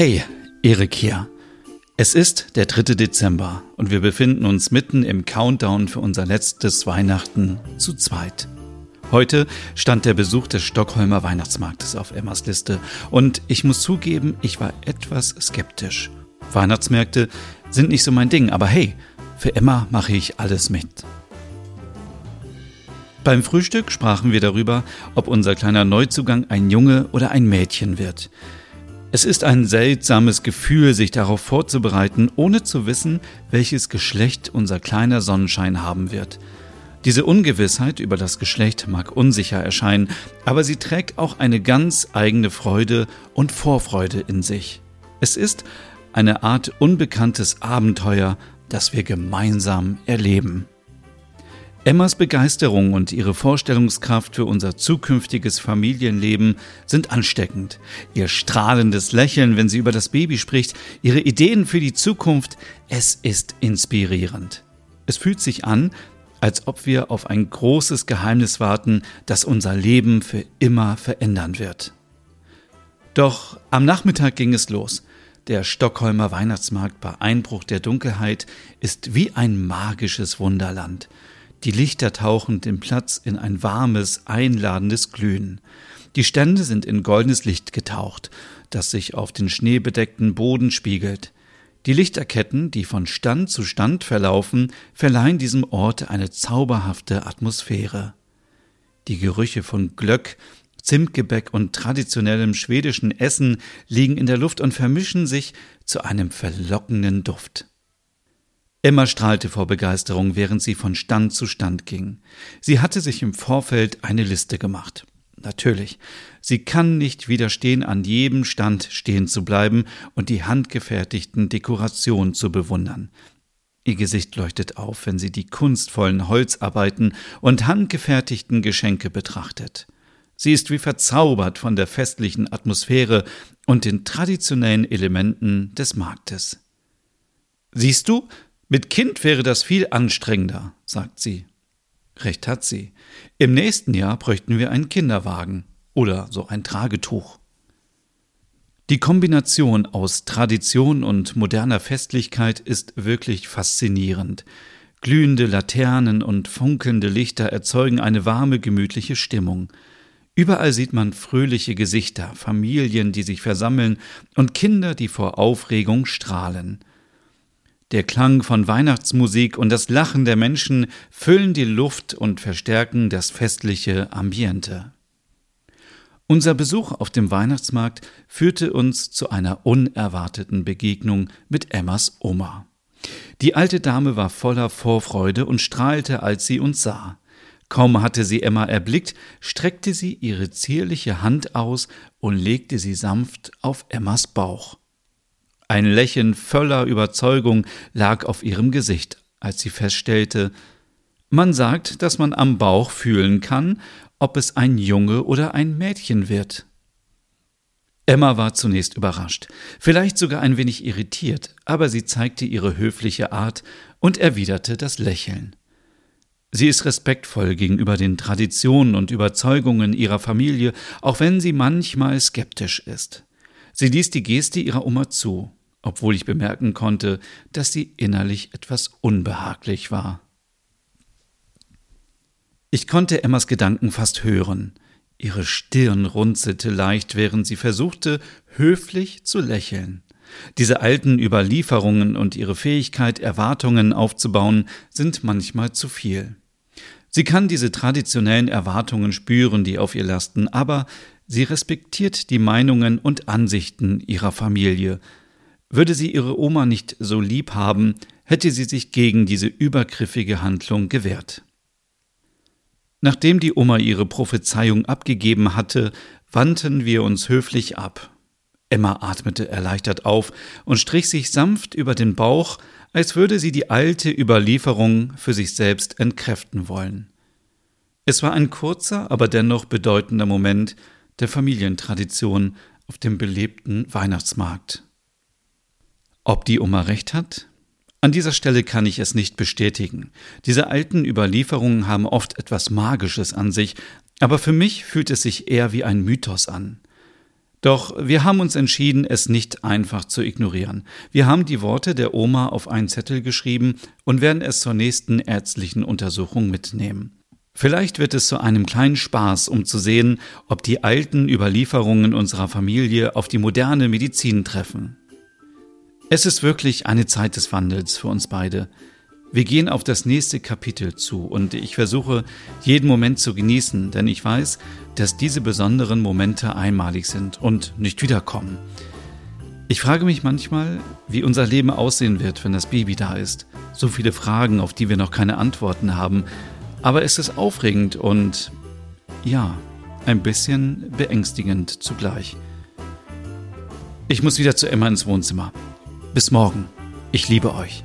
Hey, Erik hier. Es ist der 3. Dezember und wir befinden uns mitten im Countdown für unser letztes Weihnachten zu zweit. Heute stand der Besuch des Stockholmer Weihnachtsmarktes auf Emmas Liste und ich muss zugeben, ich war etwas skeptisch. Weihnachtsmärkte sind nicht so mein Ding, aber hey, für Emma mache ich alles mit. Beim Frühstück sprachen wir darüber, ob unser kleiner Neuzugang ein Junge oder ein Mädchen wird. Es ist ein seltsames Gefühl, sich darauf vorzubereiten, ohne zu wissen, welches Geschlecht unser kleiner Sonnenschein haben wird. Diese Ungewissheit über das Geschlecht mag unsicher erscheinen, aber sie trägt auch eine ganz eigene Freude und Vorfreude in sich. Es ist eine Art unbekanntes Abenteuer, das wir gemeinsam erleben. Emmas Begeisterung und ihre Vorstellungskraft für unser zukünftiges Familienleben sind ansteckend. Ihr strahlendes Lächeln, wenn sie über das Baby spricht, ihre Ideen für die Zukunft, es ist inspirierend. Es fühlt sich an, als ob wir auf ein großes Geheimnis warten, das unser Leben für immer verändern wird. Doch am Nachmittag ging es los. Der Stockholmer Weihnachtsmarkt bei Einbruch der Dunkelheit ist wie ein magisches Wunderland. Die Lichter tauchen den Platz in ein warmes, einladendes Glühen. Die Stände sind in goldenes Licht getaucht, das sich auf den schneebedeckten Boden spiegelt. Die Lichterketten, die von Stand zu Stand verlaufen, verleihen diesem Ort eine zauberhafte Atmosphäre. Die Gerüche von Glöck, Zimtgebäck und traditionellem schwedischen Essen liegen in der Luft und vermischen sich zu einem verlockenden Duft. Emma strahlte vor Begeisterung, während sie von Stand zu Stand ging. Sie hatte sich im Vorfeld eine Liste gemacht. Natürlich, sie kann nicht widerstehen, an jedem Stand stehen zu bleiben und die handgefertigten Dekorationen zu bewundern. Ihr Gesicht leuchtet auf, wenn sie die kunstvollen Holzarbeiten und handgefertigten Geschenke betrachtet. Sie ist wie verzaubert von der festlichen Atmosphäre und den traditionellen Elementen des Marktes. Siehst du, mit Kind wäre das viel anstrengender, sagt sie. Recht hat sie. Im nächsten Jahr bräuchten wir einen Kinderwagen oder so ein Tragetuch. Die Kombination aus Tradition und moderner Festlichkeit ist wirklich faszinierend. Glühende Laternen und funkelnde Lichter erzeugen eine warme, gemütliche Stimmung. Überall sieht man fröhliche Gesichter, Familien, die sich versammeln und Kinder, die vor Aufregung strahlen. Der Klang von Weihnachtsmusik und das Lachen der Menschen füllen die Luft und verstärken das festliche Ambiente. Unser Besuch auf dem Weihnachtsmarkt führte uns zu einer unerwarteten Begegnung mit Emmas Oma. Die alte Dame war voller Vorfreude und strahlte, als sie uns sah. Kaum hatte sie Emma erblickt, streckte sie ihre zierliche Hand aus und legte sie sanft auf Emmas Bauch. Ein Lächeln voller Überzeugung lag auf ihrem Gesicht, als sie feststellte, man sagt, dass man am Bauch fühlen kann, ob es ein Junge oder ein Mädchen wird. Emma war zunächst überrascht, vielleicht sogar ein wenig irritiert, aber sie zeigte ihre höfliche Art und erwiderte das Lächeln. Sie ist respektvoll gegenüber den Traditionen und Überzeugungen ihrer Familie, auch wenn sie manchmal skeptisch ist. Sie ließ die Geste ihrer Oma zu obwohl ich bemerken konnte, dass sie innerlich etwas unbehaglich war. Ich konnte Emmas Gedanken fast hören. Ihre Stirn runzelte leicht, während sie versuchte, höflich zu lächeln. Diese alten Überlieferungen und ihre Fähigkeit, Erwartungen aufzubauen, sind manchmal zu viel. Sie kann diese traditionellen Erwartungen spüren, die auf ihr lasten, aber sie respektiert die Meinungen und Ansichten ihrer Familie, würde sie ihre Oma nicht so lieb haben, hätte sie sich gegen diese übergriffige Handlung gewehrt. Nachdem die Oma ihre Prophezeiung abgegeben hatte, wandten wir uns höflich ab. Emma atmete erleichtert auf und strich sich sanft über den Bauch, als würde sie die alte Überlieferung für sich selbst entkräften wollen. Es war ein kurzer, aber dennoch bedeutender Moment der Familientradition auf dem belebten Weihnachtsmarkt. Ob die Oma recht hat? An dieser Stelle kann ich es nicht bestätigen. Diese alten Überlieferungen haben oft etwas Magisches an sich, aber für mich fühlt es sich eher wie ein Mythos an. Doch wir haben uns entschieden, es nicht einfach zu ignorieren. Wir haben die Worte der Oma auf einen Zettel geschrieben und werden es zur nächsten ärztlichen Untersuchung mitnehmen. Vielleicht wird es zu einem kleinen Spaß, um zu sehen, ob die alten Überlieferungen unserer Familie auf die moderne Medizin treffen. Es ist wirklich eine Zeit des Wandels für uns beide. Wir gehen auf das nächste Kapitel zu und ich versuche, jeden Moment zu genießen, denn ich weiß, dass diese besonderen Momente einmalig sind und nicht wiederkommen. Ich frage mich manchmal, wie unser Leben aussehen wird, wenn das Baby da ist. So viele Fragen, auf die wir noch keine Antworten haben. Aber es ist aufregend und ja, ein bisschen beängstigend zugleich. Ich muss wieder zu Emma ins Wohnzimmer. Bis morgen. Ich liebe euch.